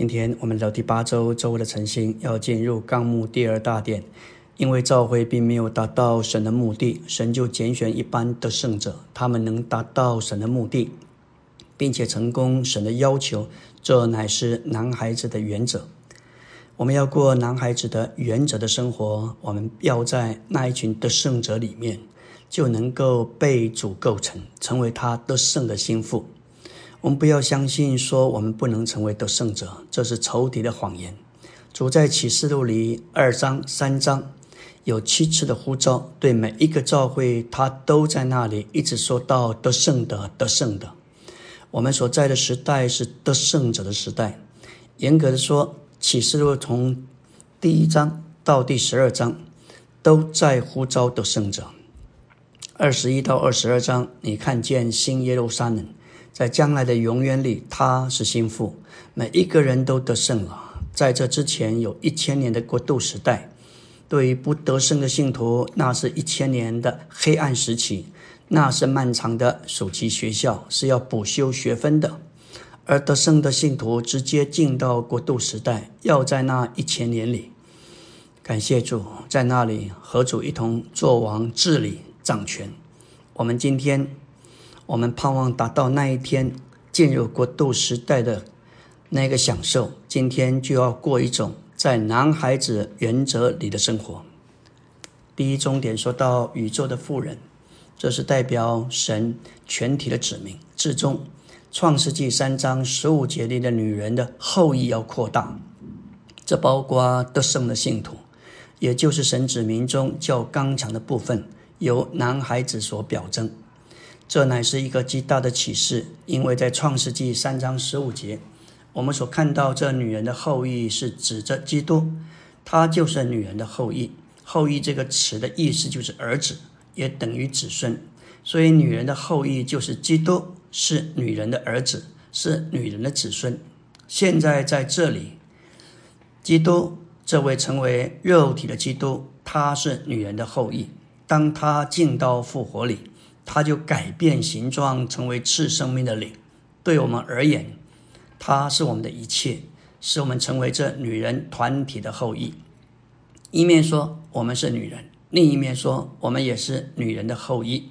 今天我们到第八周周的晨星，要进入纲目第二大点。因为召会并没有达到神的目的，神就拣选一般的圣者，他们能达到神的目的，并且成功神的要求，这乃是男孩子的原则。我们要过男孩子的原则的生活，我们要在那一群得胜者里面，就能够被主构成，成为他得胜的心腹。我们不要相信说我们不能成为得胜者，这是仇敌的谎言。主在启示录里二章、三章有七次的呼召，对每一个教会，他都在那里一直说到得胜的、得胜的。我们所在的时代是得胜者的时代。严格的说，启示录从第一章到第十二章都在呼召得胜者。二十一到二十二章，你看见新耶路撒冷。在将来的永远里，他是心腹，每一个人都得胜了。在这之前，有一千年的过渡时代，对于不得胜的信徒，那是一千年的黑暗时期，那是漫长的暑期学校，是要补修学分的。而得胜的信徒直接进到过渡时代，要在那一千年里，感谢主，在那里和主一同做王、治理、掌权。我们今天。我们盼望达到那一天进入国度时代的那个享受，今天就要过一种在男孩子原则里的生活。第一终点说到宇宙的富人，这是代表神全体的指明。至终，创世纪三章十五节里的女人的后裔要扩大，这包括得胜的信徒，也就是神指民中较刚强的部分，由男孩子所表征。这乃是一个极大的启示，因为在创世纪三章十五节，我们所看到这女人的后裔是指着基督，他就是女人的后裔。后裔这个词的意思就是儿子，也等于子孙，所以女人的后裔就是基督，是女人的儿子，是女人的子孙。现在在这里，基督这位成为肉体的基督，他是女人的后裔。当他进到复活里。他就改变形状，成为赐生命的灵。对我们而言，他是我们的一切，使我们成为这女人团体的后裔。一面说我们是女人，另一面说我们也是女人的后裔。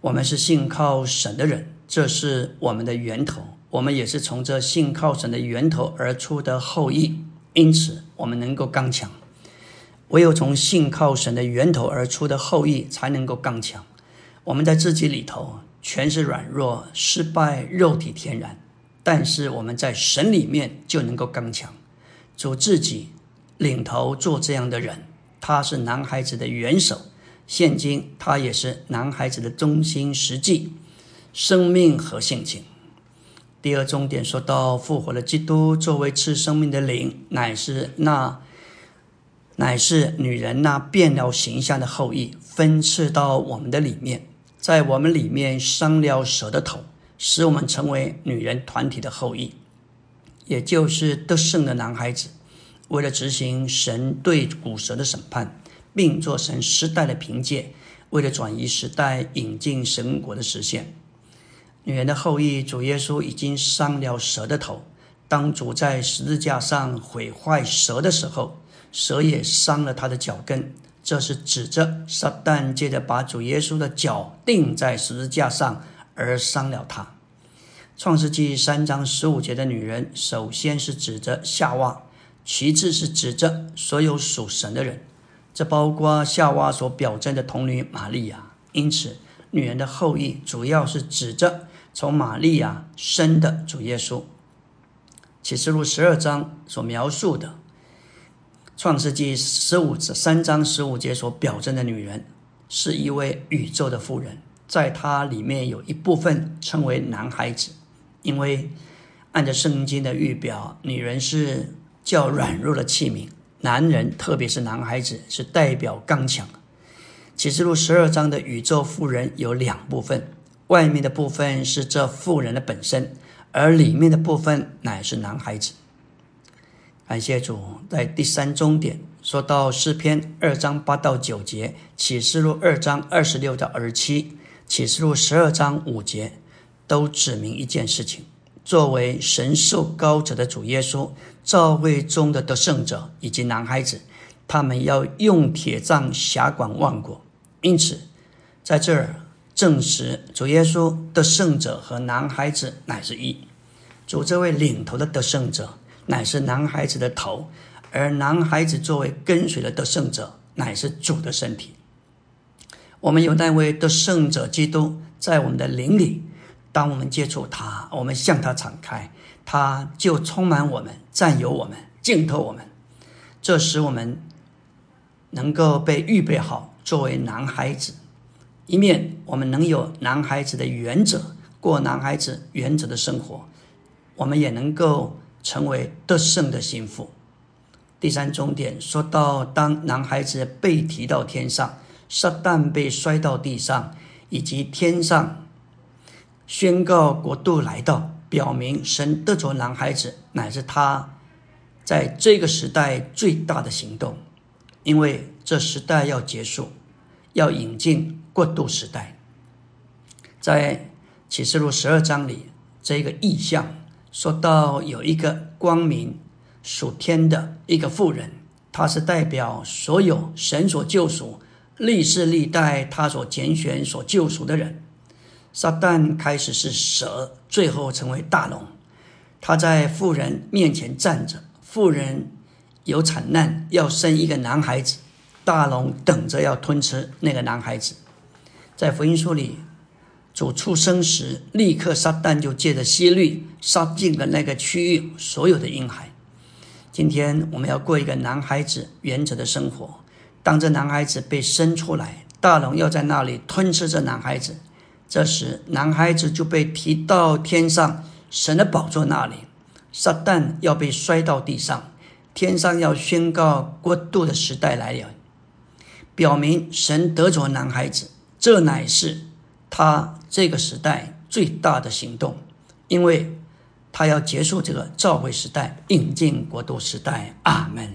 我们是信靠神的人，这是我们的源头。我们也是从这信靠神的源头而出的后裔，因此我们能够刚强。唯有从信靠神的源头而出的后裔，才能够刚强。我们在自己里头全是软弱、失败、肉体天然，但是我们在神里面就能够刚强。主自己领头做这样的人，他是男孩子的元首，现今他也是男孩子的中心实际生命和性情。第二重点说到复活的基督作为赐生命的灵，乃是那乃是女人那变了形象的后裔，分赐到我们的里面。在我们里面伤了蛇的头，使我们成为女人团体的后裔，也就是得胜的男孩子。为了执行神对古蛇的审判，并做成时代的凭借，为了转移时代、引进神国的实现，女人的后裔主耶稣已经伤了蛇的头。当主在十字架上毁坏蛇的时候，蛇也伤了他的脚跟。这是指着撒旦借着把主耶稣的脚钉在十字架上而伤了他。创世纪三章十五节的女人，首先是指着夏娃，其次是指着所有属神的人，这包括夏娃所表征的童女玛利亚。因此，女人的后裔主要是指着从玛利亚生的主耶稣。启示录十二章所描述的。创世纪十五三章十五节所表征的女人，是一位宇宙的妇人，在她里面有一部分称为男孩子，因为按照圣经的预表，女人是较软弱的器皿，男人特别是男孩子是代表刚强。启示录十二章的宇宙妇人有两部分，外面的部分是这妇人的本身，而里面的部分乃是男孩子。感谢主，在第三终点说到诗篇二章八到九节，启示录二章二十六到二十七，启示录十二章五节，都指明一件事情，作为神受高者的主耶稣，教会中的得胜者以及男孩子，他们要用铁杖辖管万国。因此，在这儿证实主耶稣的胜者和男孩子乃是一。主这位领头的得胜者乃是男孩子的头，而男孩子作为跟随的得胜者乃是主的身体。我们有那位得胜者基督在我们的灵里，当我们接触他，我们向他敞开，他就充满我们，占有我们，浸透我们。这使我们能够被预备好作为男孩子，一面我们能有男孩子的原则，过男孩子原则的生活，我们也能够成为得胜的心腹。第三重点说到，当男孩子被提到天上。撒旦被摔到地上，以及天上宣告国度来到，表明神得着男孩子乃是他在这个时代最大的行动，因为这时代要结束，要引进过渡时代。在启示录十二章里，这个意象说到有一个光明属天的一个妇人，他是代表所有神所救赎。历世历代，他所拣选、所救赎的人，撒旦开始是蛇，最后成为大龙。他在妇人面前站着，妇人有惨难，要生一个男孩子，大龙等着要吞吃那个男孩子。在福音书里，主出生时，立刻撒旦就借着希律杀尽了那个区域所有的婴孩。今天我们要过一个男孩子原则的生活。当这男孩子被生出来，大龙要在那里吞吃这男孩子。这时，男孩子就被提到天上神的宝座那里，撒旦要被摔到地上，天上要宣告国度的时代来了，表明神得着男孩子。这乃是他这个时代最大的行动，因为他要结束这个召回时代，引进国度时代。阿门。